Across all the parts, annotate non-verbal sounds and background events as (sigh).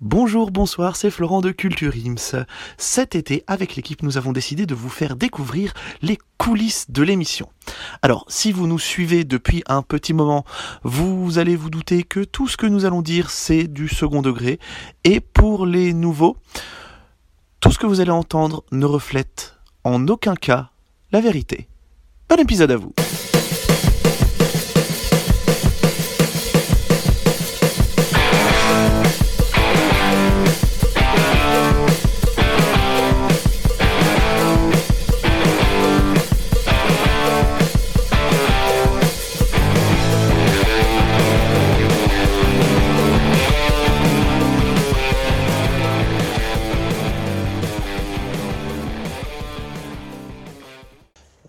Bonjour, bonsoir, c'est Florent de Culture Ims. Cet été, avec l'équipe, nous avons décidé de vous faire découvrir les coulisses de l'émission. Alors, si vous nous suivez depuis un petit moment, vous allez vous douter que tout ce que nous allons dire, c'est du second degré. Et pour les nouveaux, tout ce que vous allez entendre ne reflète en aucun cas la vérité. Bon épisode à vous.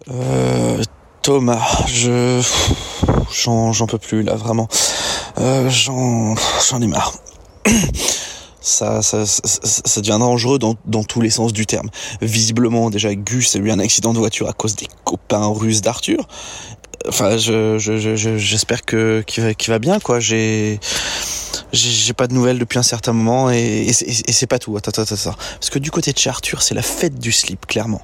Euh, Thomas, je j'en peux plus là vraiment. Euh, j'en j'en ai marre. (coughs) Ça, ça, ça, devient dangereux dans, dans tous les sens du terme. Visiblement, déjà, Gus a eu un accident de voiture à cause des copains russes d'Arthur. Enfin, je, je, je, j'espère que qu'il va, va bien, quoi. J'ai, j'ai pas de nouvelles depuis un certain moment et, et, et c'est pas tout. Attends, attends, attends. Parce que du côté de chez Arthur, c'est la fête du slip, clairement.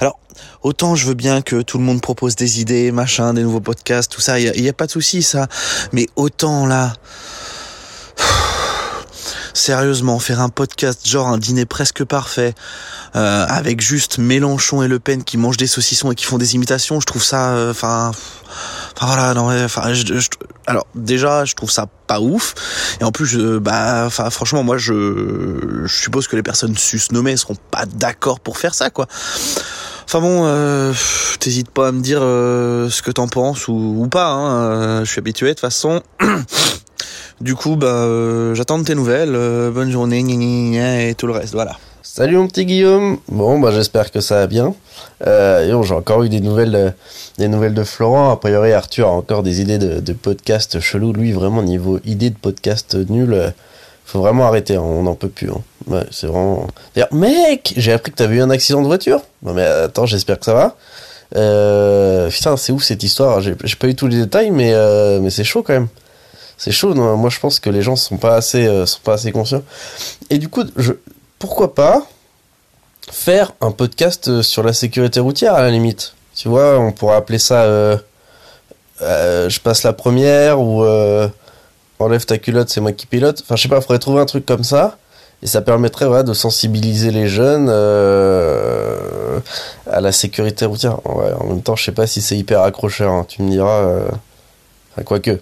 Alors, autant je veux bien que tout le monde propose des idées, machin, des nouveaux podcasts, tout ça, il y, a- pas de souci, ça. Mais autant là, (sighs) sérieusement, faire un podcast genre un dîner presque parfait, euh, avec juste Mélenchon et Le Pen qui mangent des saucissons et qui font des imitations, je trouve ça, euh, enfin, voilà, non, enfin, alors déjà, je trouve ça pas ouf, et en plus, bah, franchement, moi, je, suppose que les personnes susnommées seront pas d'accord pour faire ça, quoi. Enfin bon, euh, t'hésites pas à me dire euh, ce que t'en penses ou, pas. Hein, euh, je suis habitué de toute façon. (coughs) du coup, bah, euh, j'attends tes nouvelles. bonne journée, et tout le reste. Voilà. Salut mon petit Guillaume. Bon bah j'espère que ça va bien. Euh, j'ai encore eu des nouvelles, euh, des nouvelles de Florent. A priori Arthur a encore des idées de, de podcast chelou. Lui vraiment niveau idée de podcast nul. euh, faut vraiment arrêter. hein, on n'en peut plus. hein. Ouais, c'est vraiment. D'ailleurs mec, j'ai appris que t'avais eu un accident de voiture. Non mais attends, j'espère que ça va. Euh, putain, c'est ouf cette histoire. J'ai pas eu tous les détails, mais euh, mais c'est chaud quand même. C'est chaud. Moi, je pense que les gens sont pas assez, euh, sont pas assez conscients. Et du coup, je, pourquoi pas faire un podcast euh, sur la sécurité routière à la limite. Tu vois, on pourrait appeler ça euh, euh, je passe la première ou enlève ta culotte, c'est moi qui pilote. Enfin, je sais pas, faudrait trouver un truc comme ça. Et ça permettrait de sensibiliser les jeunes à la sécurité routière. En même temps, je sais pas si c'est hyper accrocheur. hein. Tu me diras. Enfin, quoique.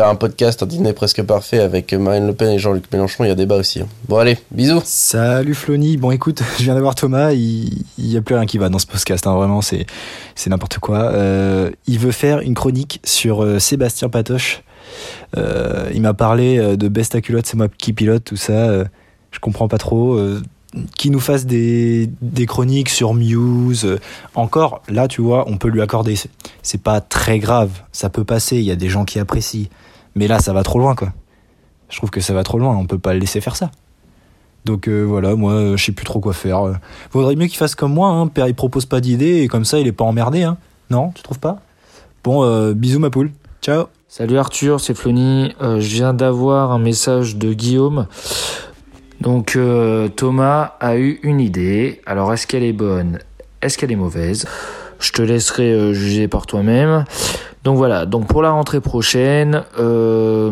Faire un podcast, un dîner presque parfait avec Marine Le Pen et Jean-Luc Mélenchon, il y a débat aussi. hein. Bon, allez, bisous. Salut Flony, bon écoute, (laughs) je viens d'avoir Thomas, il, il y a plus rien qui va dans ce podcast, hein, vraiment c'est n'importe quoi. Euh, il veut faire une chronique sur euh, Sébastien Patoche. Euh, il m'a parlé de Best à culotte, c'est moi qui pilote tout ça. je comprends pas trop. Qu'il nous fasse des, des chroniques sur Muse. encore, là, tu vois, on peut lui accorder. C'est- pas très grave, ça peut passer. Il y a des gens qui apprécient. Mais là, ça va trop loin, quoi. Je trouve que ça va trop loin. On peut pas le laisser faire ça. Donc euh, voilà, moi je sais plus trop quoi faire. Vaudrait mieux qu'il fasse comme moi, hein. Père il propose pas d'idées et comme ça il est pas emmerdé, hein. Non, tu trouves pas? Bon, euh, bisous ma poule. Ciao. Salut Arthur, c'est Flony. Euh, je viens d'avoir un message de Guillaume. Donc euh, Thomas a eu une idée. Alors est-ce qu'elle est bonne? Est-ce qu'elle est mauvaise? Je te laisserai euh, juger par toi-même. Donc voilà, donc pour la rentrée prochaine, euh,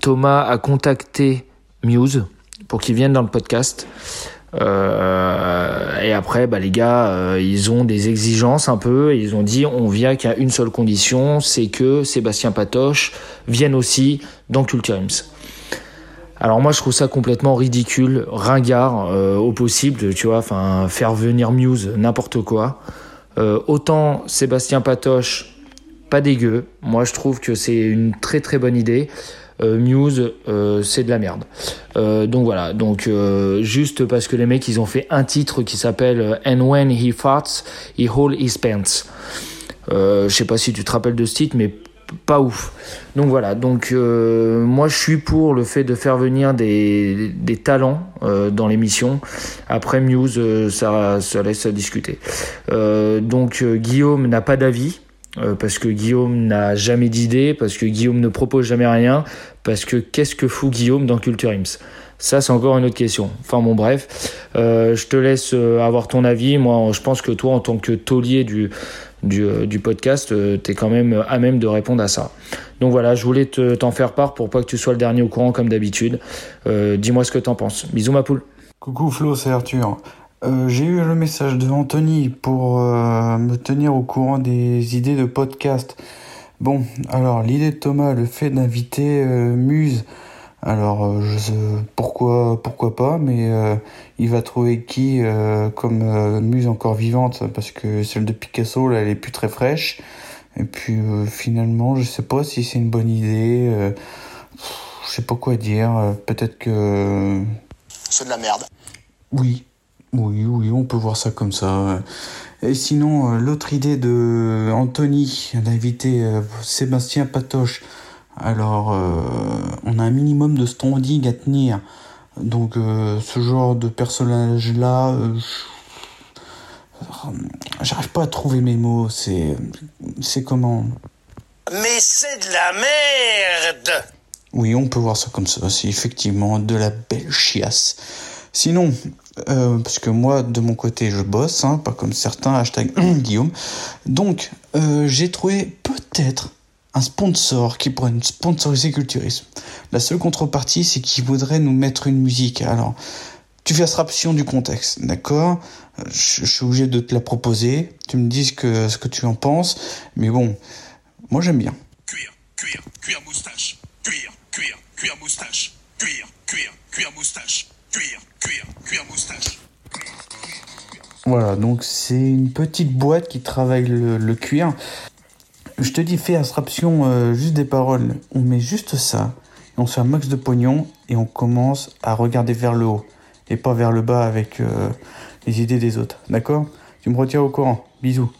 Thomas a contacté Muse pour qu'ils viennent dans le podcast. Euh, et après, bah, les gars, euh, ils ont des exigences un peu. Ils ont dit, on vient qu'à une seule condition, c'est que Sébastien Patoche vienne aussi dans Culture. Alors moi, je trouve ça complètement ridicule, ringard euh, au possible, tu vois. Enfin, faire venir Muse, n'importe quoi. Euh, autant Sébastien Patoche, pas dégueu. Moi, je trouve que c'est une très très bonne idée. Euh, Muse, c'est de la merde. Donc voilà, donc juste parce que les mecs ils ont fait un titre qui s'appelle And When He Farts, He Hold His Pants. Je sais pas si tu te rappelles de ce titre, mais pas ouf. Donc voilà, donc euh, moi je suis pour le fait de faire venir des, talents euh, dans l'émission. Après Muse, euh, ça, laisse à discuter. Donc Guillaume n'a pas d'avis. parce que Guillaume n'a jamais d'idée, parce que Guillaume ne propose jamais rien, parce que qu'est-ce que fout Guillaume dans Culture Ims? Ça, c'est encore une autre question. Enfin bon, bref, je te laisse avoir ton avis. Moi, je pense que toi, en tant que taulier du, du, euh, du podcast, tu es quand même à même de répondre à ça. Donc voilà, je voulais t'en faire part pour pas que tu sois le dernier au courant comme d'habitude. Dis-moi ce que t'en penses. Bisous ma poule. Coucou Flo, c'est Arthur. J'ai eu le message de Anthony pour me tenir au courant des idées de podcast. Bon, alors l'idée de Thomas, le fait d'inviter Muse alors, euh, je sais, pourquoi, pourquoi pas, mais euh, il va trouver qui euh, comme muse encore vivante, parce que celle de Picasso, là, elle est plus très fraîche. Et puis, finalement, je sais pas si c'est une bonne idée. je sais pas quoi dire. Peut-être que... C'est de la merde. Oui, oui, oui, on peut voir ça comme ça. Et sinon, l'autre idée de Anthony d'inviter Sébastien Patoche alors, euh, on a un minimum de standing à tenir. Donc, euh, ce genre de personnage-là, euh, j'arrive pas à trouver mes mots. C'est, c'est comment Mais c'est de la merde. Oui, on peut voir ça comme ça. C'est effectivement de la belle chiasse. Sinon, parce que moi, de mon côté, je bosse, hein, pas comme certains, hashtag (clears throat) Guillaume. Donc, j'ai trouvé peut-être un sponsor qui pourrait nous sponsoriser culturisme. La seule contrepartie, c'est qu'il voudrait nous mettre une musique. Alors, tu fais abstraction du contexte, d'accord? Je, suis obligé de te la proposer. Tu me dis ce que, ce que tu en penses. Mais bon, moi j'aime bien. Cuir, cuir, cuir moustache. Cuir, cuir, cuir moustache. Cuir, cuir, cuir moustache. Cuir, cuir, cuir moustache. Voilà, donc c'est une petite boîte qui travaille le, le cuir. Je te dis, fais abstraction euh, juste des paroles. On met juste ça, et on se fait un max de pognon, et on commence à regarder vers le haut, et pas vers le bas avec euh, les idées des autres. D'accord? Tu me retiens au courant. Bisous.